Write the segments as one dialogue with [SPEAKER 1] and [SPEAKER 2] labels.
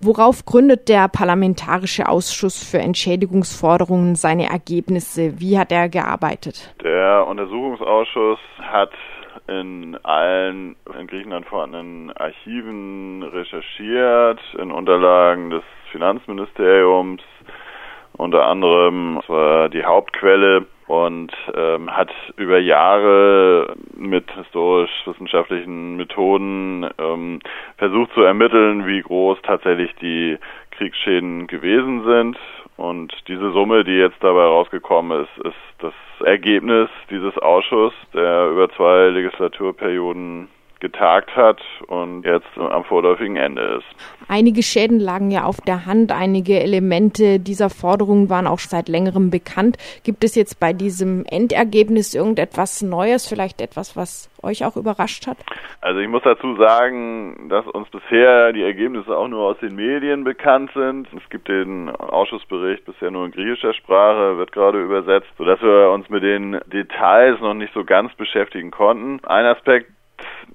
[SPEAKER 1] Worauf gründet der Parlamentarische Ausschuss für Entschädigungsforderungen seine Ergebnisse? Wie hat er gearbeitet?
[SPEAKER 2] Der Untersuchungsausschuss hat in allen in Griechenland vorhandenen Archiven recherchiert, in Unterlagen des Finanzministeriums, unter anderem war die Hauptquelle und ähm, hat über Jahre mit historisch-wissenschaftlichen Methoden ähm, versucht zu ermitteln, wie groß tatsächlich die Kriegsschäden gewesen sind. Und diese Summe, die jetzt dabei rausgekommen ist, ist das Ergebnis dieses Ausschusses, der über zwei Legislaturperioden getagt hat und jetzt am vorläufigen Ende ist.
[SPEAKER 1] Einige Schäden lagen ja auf der Hand, einige Elemente dieser Forderungen waren auch seit längerem bekannt. Gibt es jetzt bei diesem Endergebnis irgendetwas Neues, vielleicht etwas, was euch auch überrascht hat?
[SPEAKER 2] Also ich muss dazu sagen, dass uns bisher die Ergebnisse auch nur aus den Medien bekannt sind. Es gibt den Ausschussbericht bisher nur in griechischer Sprache, wird gerade übersetzt, sodass wir uns mit den Details noch nicht so ganz beschäftigen konnten. Ein Aspekt,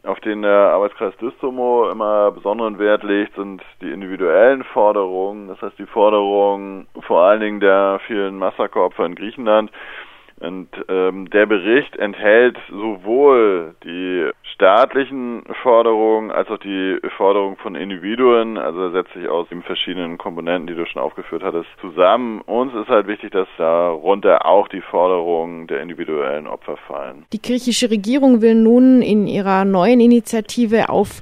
[SPEAKER 2] auf den der Arbeitskreis Distomo immer besonderen Wert legt, sind die individuellen Forderungen. Das heißt die Forderungen vor allen Dingen der vielen Massakeropfer in Griechenland, und ähm, der Bericht enthält sowohl die staatlichen Forderungen als auch die Forderungen von Individuen. Also er setzt sich aus den verschiedenen Komponenten, die du schon aufgeführt hattest, zusammen. Uns ist halt wichtig, dass darunter auch die Forderungen der individuellen Opfer fallen.
[SPEAKER 1] Die griechische Regierung will nun in ihrer neuen Initiative auf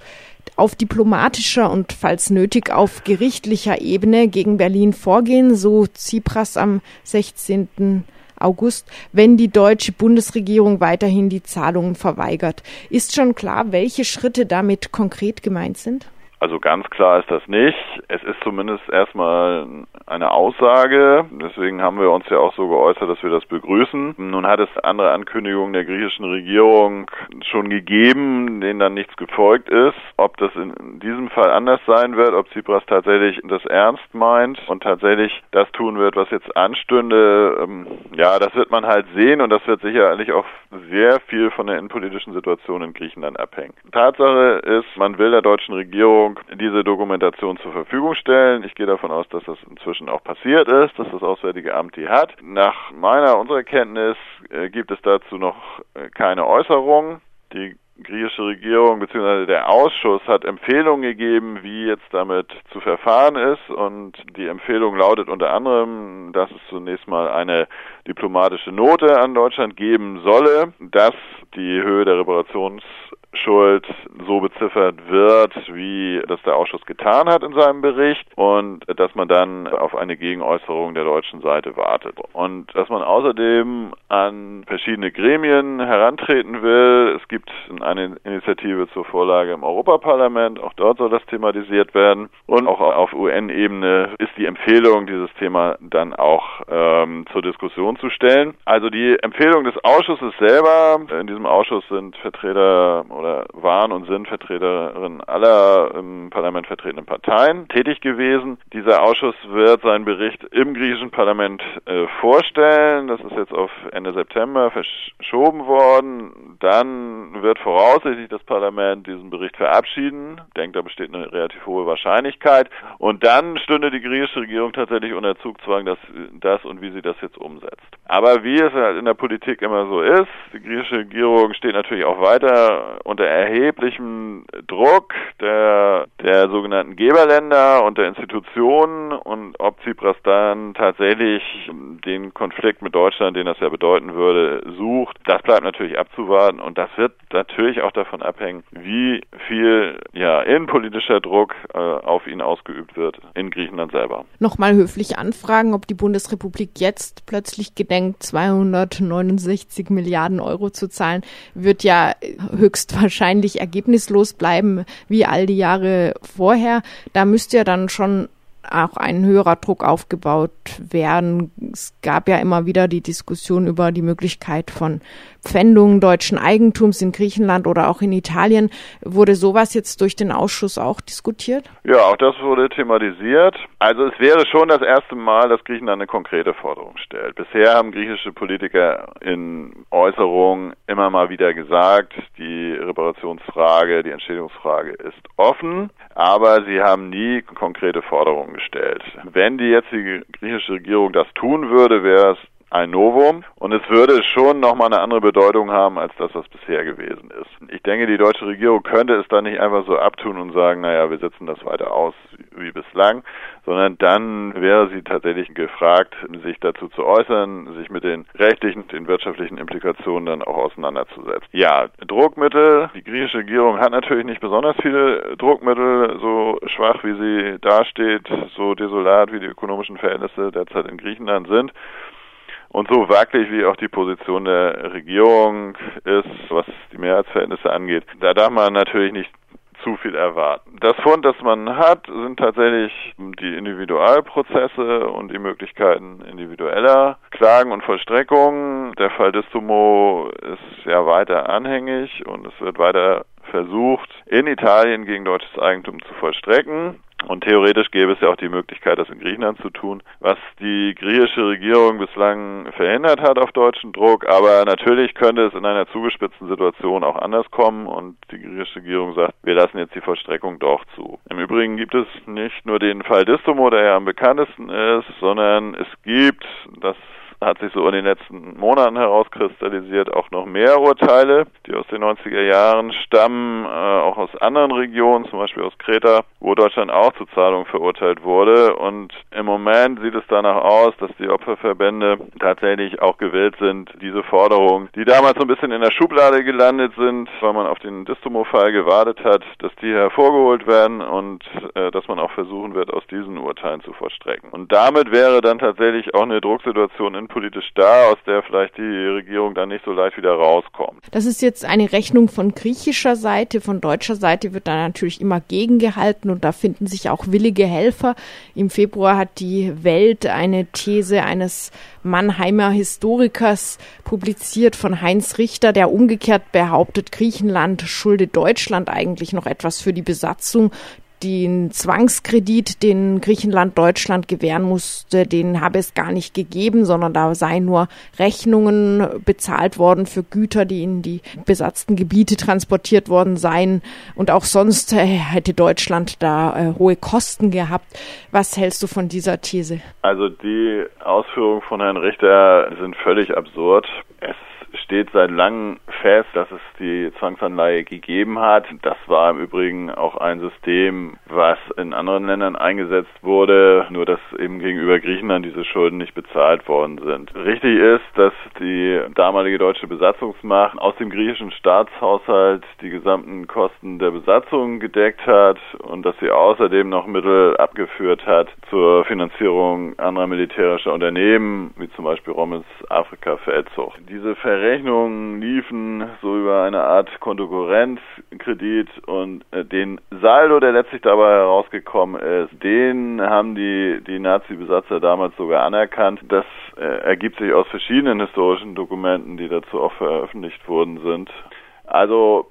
[SPEAKER 1] auf diplomatischer und falls nötig auf gerichtlicher Ebene gegen Berlin vorgehen, so Tsipras am 16. August, wenn die deutsche Bundesregierung weiterhin die Zahlungen verweigert. Ist schon klar, welche Schritte damit konkret gemeint sind?
[SPEAKER 2] Also ganz klar ist das nicht. Es ist zumindest erstmal eine Aussage. Deswegen haben wir uns ja auch so geäußert, dass wir das begrüßen. Nun hat es andere Ankündigungen der griechischen Regierung schon gegeben, denen dann nichts gefolgt ist. Ob das in diesem Fall anders sein wird, ob Tsipras tatsächlich das ernst meint und tatsächlich das tun wird, was jetzt anstünde, ähm, ja, das wird man halt sehen und das wird sicherlich auch sehr viel von der innenpolitischen Situation in Griechenland abhängen. Tatsache ist, man will der deutschen Regierung Regierung diese Dokumentation zur Verfügung stellen. Ich gehe davon aus, dass das inzwischen auch passiert ist, dass das Auswärtige Amt die hat. Nach meiner, unserer Kenntnis äh, gibt es dazu noch äh, keine Äußerung. Die griechische Regierung bzw. der Ausschuss hat Empfehlungen gegeben, wie jetzt damit zu verfahren ist. Und die Empfehlung lautet unter anderem, dass es zunächst mal eine diplomatische Note an Deutschland geben solle, dass die Höhe der Reparations Schuld so beziffert wird, wie das der Ausschuss getan hat in seinem Bericht und dass man dann auf eine Gegenäußerung der deutschen Seite wartet und dass man außerdem an verschiedene Gremien herantreten will. Es gibt eine Initiative zur Vorlage im Europaparlament, auch dort soll das thematisiert werden und auch auf UN-Ebene ist die Empfehlung, dieses Thema dann auch ähm, zur Diskussion zu stellen. Also die Empfehlung des Ausschusses selber, in diesem Ausschuss sind Vertreter oder waren und sind Vertreterinnen aller im Parlament vertretenen Parteien tätig gewesen. Dieser Ausschuss wird seinen Bericht im griechischen Parlament äh, vorstellen. Das ist jetzt auf Ende September verschoben worden. Dann wird voraussichtlich das Parlament diesen Bericht verabschieden. Ich denke, da besteht eine relativ hohe Wahrscheinlichkeit. Und dann stünde die griechische Regierung tatsächlich unter Zugzwang, dass das und wie sie das jetzt umsetzt. Aber wie es halt in der Politik immer so ist, die griechische Regierung steht natürlich auch weiter unter erheblichem Druck der, der sogenannten Geberländer und der Institutionen und ob Tsipras dann tatsächlich den Konflikt mit Deutschland, den das ja bedeuten würde, sucht, das bleibt natürlich abzuwarten und das wird natürlich auch davon abhängen, wie viel ja innenpolitischer Druck äh, auf ihn ausgeübt wird in Griechenland selber.
[SPEAKER 1] Nochmal höflich anfragen, ob die Bundesrepublik jetzt plötzlich gedenkt, 269 Milliarden Euro zu zahlen, wird ja höchst wahrscheinlich ergebnislos bleiben wie all die Jahre vorher. Da müsste ja dann schon auch ein höherer Druck aufgebaut werden. Es gab ja immer wieder die Diskussion über die Möglichkeit von Pfändung deutschen Eigentums in Griechenland oder auch in Italien. Wurde sowas jetzt durch den Ausschuss auch diskutiert?
[SPEAKER 2] Ja, auch das wurde thematisiert. Also es wäre schon das erste Mal, dass Griechenland eine konkrete Forderung stellt. Bisher haben griechische Politiker in Äußerungen immer mal wieder gesagt, die Reparationsfrage, die Entschädigungsfrage ist offen, aber sie haben nie konkrete Forderungen gestellt. Wenn die jetzige griechische Regierung das tun würde, wäre es ein Novum und es würde schon nochmal eine andere Bedeutung haben als das, was bisher gewesen ist. Ich denke, die deutsche Regierung könnte es dann nicht einfach so abtun und sagen, naja, wir setzen das weiter aus wie bislang, sondern dann wäre sie tatsächlich gefragt, sich dazu zu äußern, sich mit den rechtlichen, den wirtschaftlichen Implikationen dann auch auseinanderzusetzen. Ja, Druckmittel. Die griechische Regierung hat natürlich nicht besonders viele Druckmittel, so schwach wie sie dasteht, so desolat wie die ökonomischen Verhältnisse derzeit in Griechenland sind. Und so wackelig wie auch die Position der Regierung ist, was die Mehrheitsverhältnisse angeht, da darf man natürlich nicht zu viel erwarten. Das Fund, das man hat, sind tatsächlich die Individualprozesse und die Möglichkeiten individueller Klagen und Vollstreckungen. Der Fall Distomo ist ja weiter anhängig und es wird weiter versucht, in Italien gegen deutsches Eigentum zu vollstrecken. Und theoretisch gäbe es ja auch die Möglichkeit, das in Griechenland zu tun, was die griechische Regierung bislang verhindert hat auf deutschen Druck. Aber natürlich könnte es in einer zugespitzten Situation auch anders kommen und die griechische Regierung sagt, wir lassen jetzt die Vollstreckung doch zu. Im Übrigen gibt es nicht nur den Fall Distomo, der ja am bekanntesten ist, sondern es gibt, das hat sich so in den letzten Monaten herauskristallisiert, auch noch mehr Urteile, die aus den 90er Jahren stammen, äh, auch aus anderen Regionen, zum Beispiel aus Kreta, wo Deutschland auch zur Zahlung verurteilt wurde. Und im Moment sieht es danach aus, dass die Opferverbände tatsächlich auch gewillt sind, diese Forderungen, die damals so ein bisschen in der Schublade gelandet sind, weil man auf den Distomo-Fall gewartet hat, dass die hervorgeholt werden und äh, dass man auch versuchen wird, aus diesen Urteilen zu vollstrecken. Und damit wäre dann tatsächlich auch eine Drucksituation in politisch da, aus der vielleicht die Regierung dann nicht so leicht wieder rauskommt.
[SPEAKER 1] Das ist jetzt eine Rechnung von griechischer Seite, von deutscher Seite wird da natürlich immer gegengehalten und da finden sich auch willige Helfer. Im Februar hat die Welt eine These eines Mannheimer Historikers publiziert von Heinz Richter, der umgekehrt behauptet, Griechenland schulde Deutschland eigentlich noch etwas für die Besatzung den Zwangskredit, den Griechenland Deutschland gewähren musste, den habe es gar nicht gegeben, sondern da seien nur Rechnungen bezahlt worden für Güter, die in die besatzten Gebiete transportiert worden seien. Und auch sonst äh, hätte Deutschland da äh, hohe Kosten gehabt. Was hältst du von dieser These?
[SPEAKER 2] Also die Ausführungen von Herrn Richter sind völlig absurd. Es steht seit langem fest, dass es die Zwangsanleihe gegeben hat. Das war im Übrigen auch ein System, was in anderen Ländern eingesetzt wurde, nur dass eben gegenüber Griechenland diese Schulden nicht bezahlt worden sind. Richtig ist, dass die damalige deutsche Besatzungsmacht aus dem griechischen Staatshaushalt die gesamten Kosten der Besatzung gedeckt hat und dass sie außerdem noch Mittel abgeführt hat zur Finanzierung anderer militärischer Unternehmen, wie zum Beispiel Rommels Afrika-Feldzug. Diese Verrechnungen liefen so über eine Art Kontokorrentkredit und äh, den Saldo, der letztlich dabei herausgekommen ist, den haben die, die Nazi-Besatzer damals sogar anerkannt. Das äh, ergibt sich aus verschiedenen historischen Dokumenten, die dazu auch veröffentlicht worden sind. Also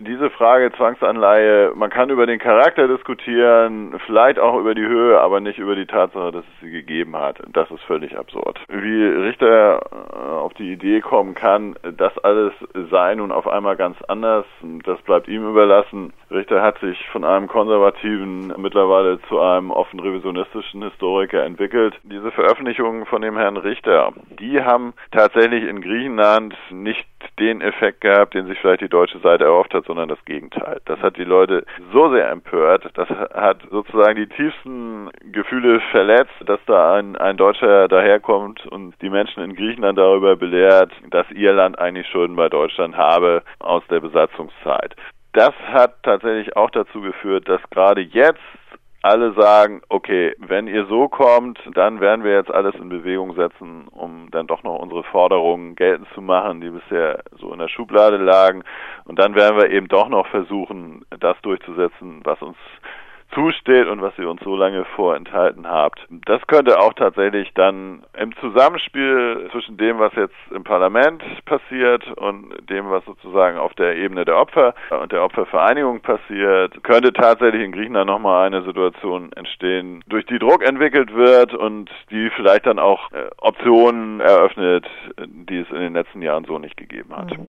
[SPEAKER 2] diese Frage Zwangsanleihe, man kann über den Charakter diskutieren, vielleicht auch über die Höhe, aber nicht über die Tatsache, dass es sie gegeben hat. Das ist völlig absurd. Wie Richter äh, auf die Idee kommen kann, das alles sei nun auf einmal ganz anders, das bleibt ihm überlassen. Richter hat sich von einem konservativen mittlerweile zu einem offen revisionistischen Historiker entwickelt. Diese Veröffentlichungen von dem Herrn Richter, die haben tatsächlich in Griechenland nicht den Effekt gehabt, den sich vielleicht die deutsche Seite erhofft hat, sondern das Gegenteil. Das hat die Leute so sehr empört, das hat sozusagen die tiefsten Gefühle verletzt, dass da ein, ein Deutscher daherkommt und die Menschen in Griechenland darüber belehrt, dass ihr Land eigentlich Schulden bei Deutschland habe aus der Besatzungszeit. Das hat tatsächlich auch dazu geführt, dass gerade jetzt alle sagen, okay, wenn ihr so kommt, dann werden wir jetzt alles in Bewegung setzen, um dann doch noch unsere Forderungen geltend zu machen, die bisher so in der Schublade lagen. Und dann werden wir eben doch noch versuchen, das durchzusetzen, was uns zusteht und was ihr uns so lange vorenthalten habt. Das könnte auch tatsächlich dann im Zusammenspiel zwischen dem, was jetzt im Parlament passiert und dem, was sozusagen auf der Ebene der Opfer und der Opfervereinigung passiert, könnte tatsächlich in Griechenland nochmal eine Situation entstehen, durch die Druck entwickelt wird und die vielleicht dann auch äh, Optionen eröffnet, die es in den letzten Jahren so nicht gegeben hat.